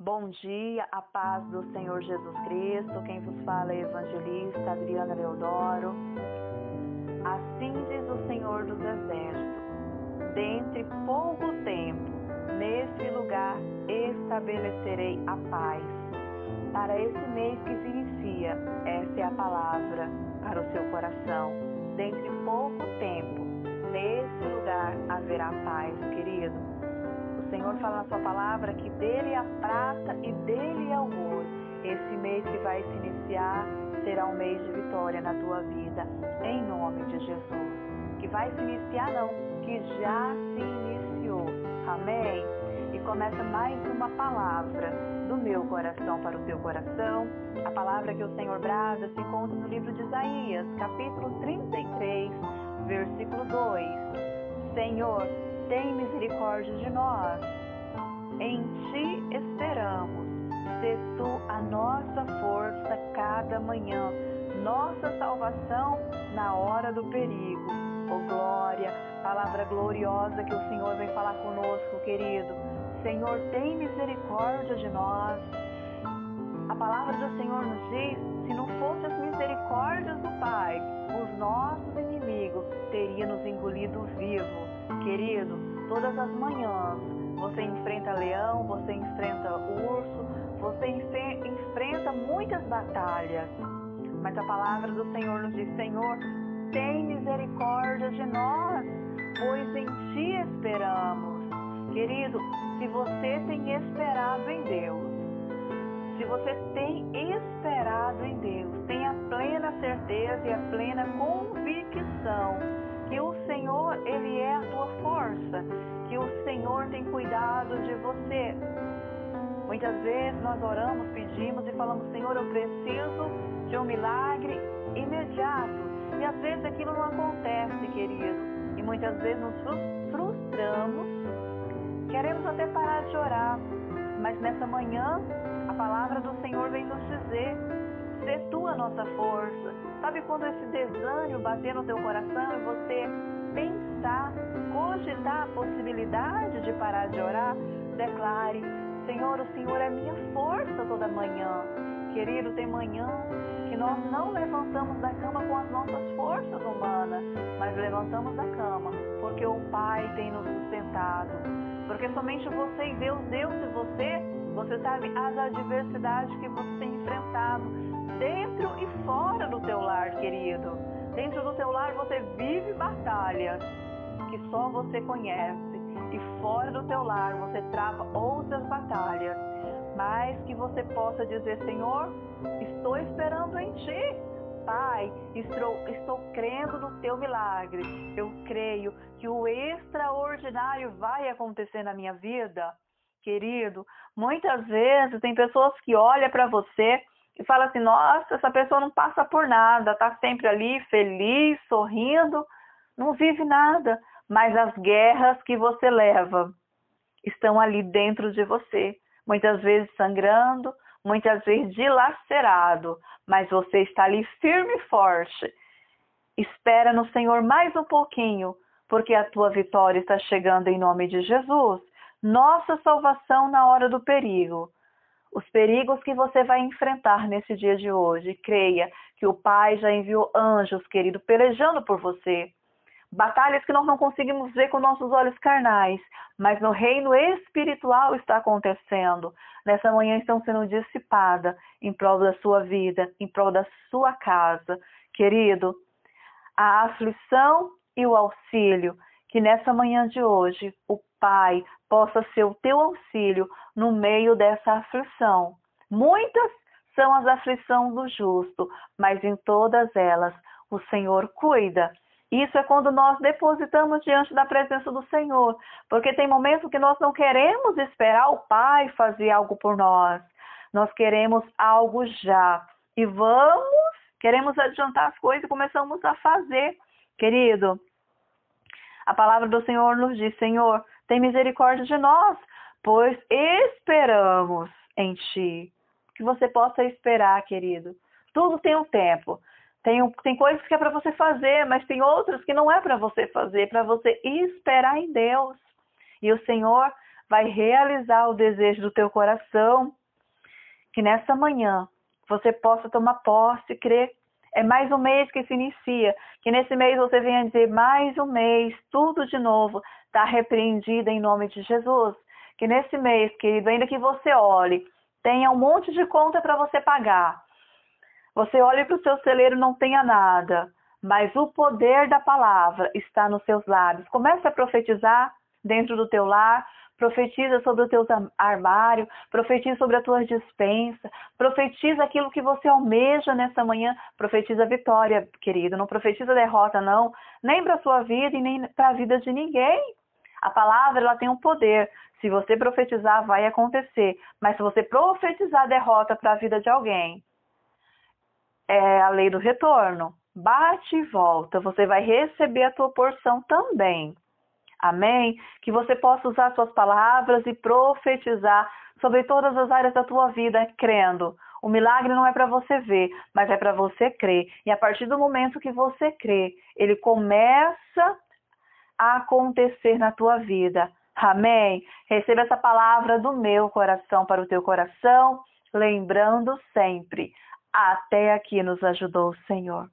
Bom dia, a paz do Senhor Jesus Cristo. Quem vos fala é evangelista Adriana Leodoro. Assim diz o Senhor dos Exércitos: Dentre pouco tempo, nesse lugar estabelecerei a paz. Para esse mês que se inicia, essa é a palavra para o seu coração. Dentre pouco tempo, nesse lugar haverá paz, querido. Senhor fala na sua palavra que dele é a prata e dele é o ouro. Esse mês que vai se iniciar será um mês de vitória na tua vida, em nome de Jesus. Que vai se iniciar não, que já se iniciou. Amém? E começa mais uma palavra do meu coração para o teu coração. A palavra que o Senhor brada se encontra no livro de Isaías, capítulo 33, versículo 2. Senhor, tem misericórdia de nós. Em ti esperamos. Se tu a nossa força cada manhã, nossa salvação na hora do perigo. Oh glória, palavra gloriosa que o Senhor vem falar conosco, querido. Senhor, tem misericórdia de nós. A palavra do Senhor nos diz: se não fosse as misericórdias do Pai, os nossos inimigos teriam nos engolido. Querido, todas as manhãs você enfrenta leão, você enfrenta urso, você enfrenta muitas batalhas. Mas a palavra do Senhor nos diz: Senhor, tem misericórdia de nós, pois em Ti esperamos. Querido, se você tem esperado em Deus, se você tem esperado em Deus, tenha plena certeza e a plena convicção Senhor, Ele é a tua força, que o Senhor tem cuidado de você. Muitas vezes nós oramos, pedimos e falamos, Senhor, eu preciso de um milagre imediato. E às vezes aquilo não acontece, querido. E muitas vezes nos frustramos, queremos até parar de orar. Mas nessa manhã, a palavra do Senhor vem nos dizer ser tu a nossa força. Sabe quando esse desânimo bater no teu coração e você pensar, cogitar a possibilidade de parar de orar? Declare, Senhor, o Senhor é minha força toda manhã. Querido, tem manhã que nós não levantamos da cama com as nossas forças humanas, mas levantamos da cama porque o Pai tem nos sustentado. Porque somente você e Deus, Deus e você, você sabe as adversidades que você tem enfrentado dentro e fora do teu lar, querido. Dentro do teu lar você vive batalhas que só você conhece. E fora do teu lar você trava outras batalhas. Mas que você possa dizer, Senhor, estou esperando em ti. Pai, estou, estou crendo no teu milagre. Eu creio que o extraordinário vai acontecer na minha vida. Querido, muitas vezes tem pessoas que olham para você e fala assim: nossa, essa pessoa não passa por nada, está sempre ali feliz, sorrindo, não vive nada. Mas as guerras que você leva estão ali dentro de você, muitas vezes sangrando, muitas vezes dilacerado, mas você está ali firme e forte. Espera no Senhor mais um pouquinho, porque a tua vitória está chegando em nome de Jesus. Nossa salvação na hora do perigo os perigos que você vai enfrentar nesse dia de hoje. Creia que o Pai já enviou anjos, querido, pelejando por você. Batalhas que nós não conseguimos ver com nossos olhos carnais, mas no reino espiritual está acontecendo. Nessa manhã estão sendo dissipadas em prol da sua vida, em prol da sua casa. Querido, a aflição e o auxílio, que nessa manhã de hoje o Pai possa ser o teu auxílio no meio dessa aflição. Muitas são as aflições do justo, mas em todas elas o Senhor cuida. Isso é quando nós depositamos diante da presença do Senhor, porque tem momentos que nós não queremos esperar o Pai fazer algo por nós. Nós queremos algo já. E vamos, queremos adiantar as coisas e começamos a fazer. Querido, a palavra do Senhor nos diz: Senhor, tem misericórdia de nós, pois esperamos em Ti. Que você possa esperar, querido. Tudo tem um tempo. Tem, tem coisas que é para você fazer, mas tem outras que não é para você fazer, para você esperar em Deus. E o Senhor vai realizar o desejo do teu coração. Que nessa manhã você possa tomar posse e crer. É mais um mês que se inicia. Que nesse mês você venha dizer mais um mês, tudo de novo está repreendido em nome de Jesus. Que nesse mês, querido, ainda que você olhe, tenha um monte de conta para você pagar. Você olhe para o seu celeiro não tenha nada, mas o poder da palavra está nos seus lábios. Comece a profetizar dentro do teu lar, profetiza sobre o teu armário, profetiza sobre a tua dispensa, profetiza aquilo que você almeja nessa manhã, profetiza vitória, querido, não profetiza derrota não, nem para a sua vida e nem para a vida de ninguém. A palavra ela tem um poder. Se você profetizar, vai acontecer. Mas se você profetizar derrota para a vida de alguém, é a lei do retorno. Bate e volta. Você vai receber a tua porção também. Amém? Que você possa usar suas palavras e profetizar sobre todas as áreas da tua vida, crendo. O milagre não é para você ver, mas é para você crer. E a partir do momento que você crê, ele começa a acontecer na tua vida. Amém? Receba essa palavra do meu coração para o teu coração, lembrando sempre: até aqui nos ajudou o Senhor.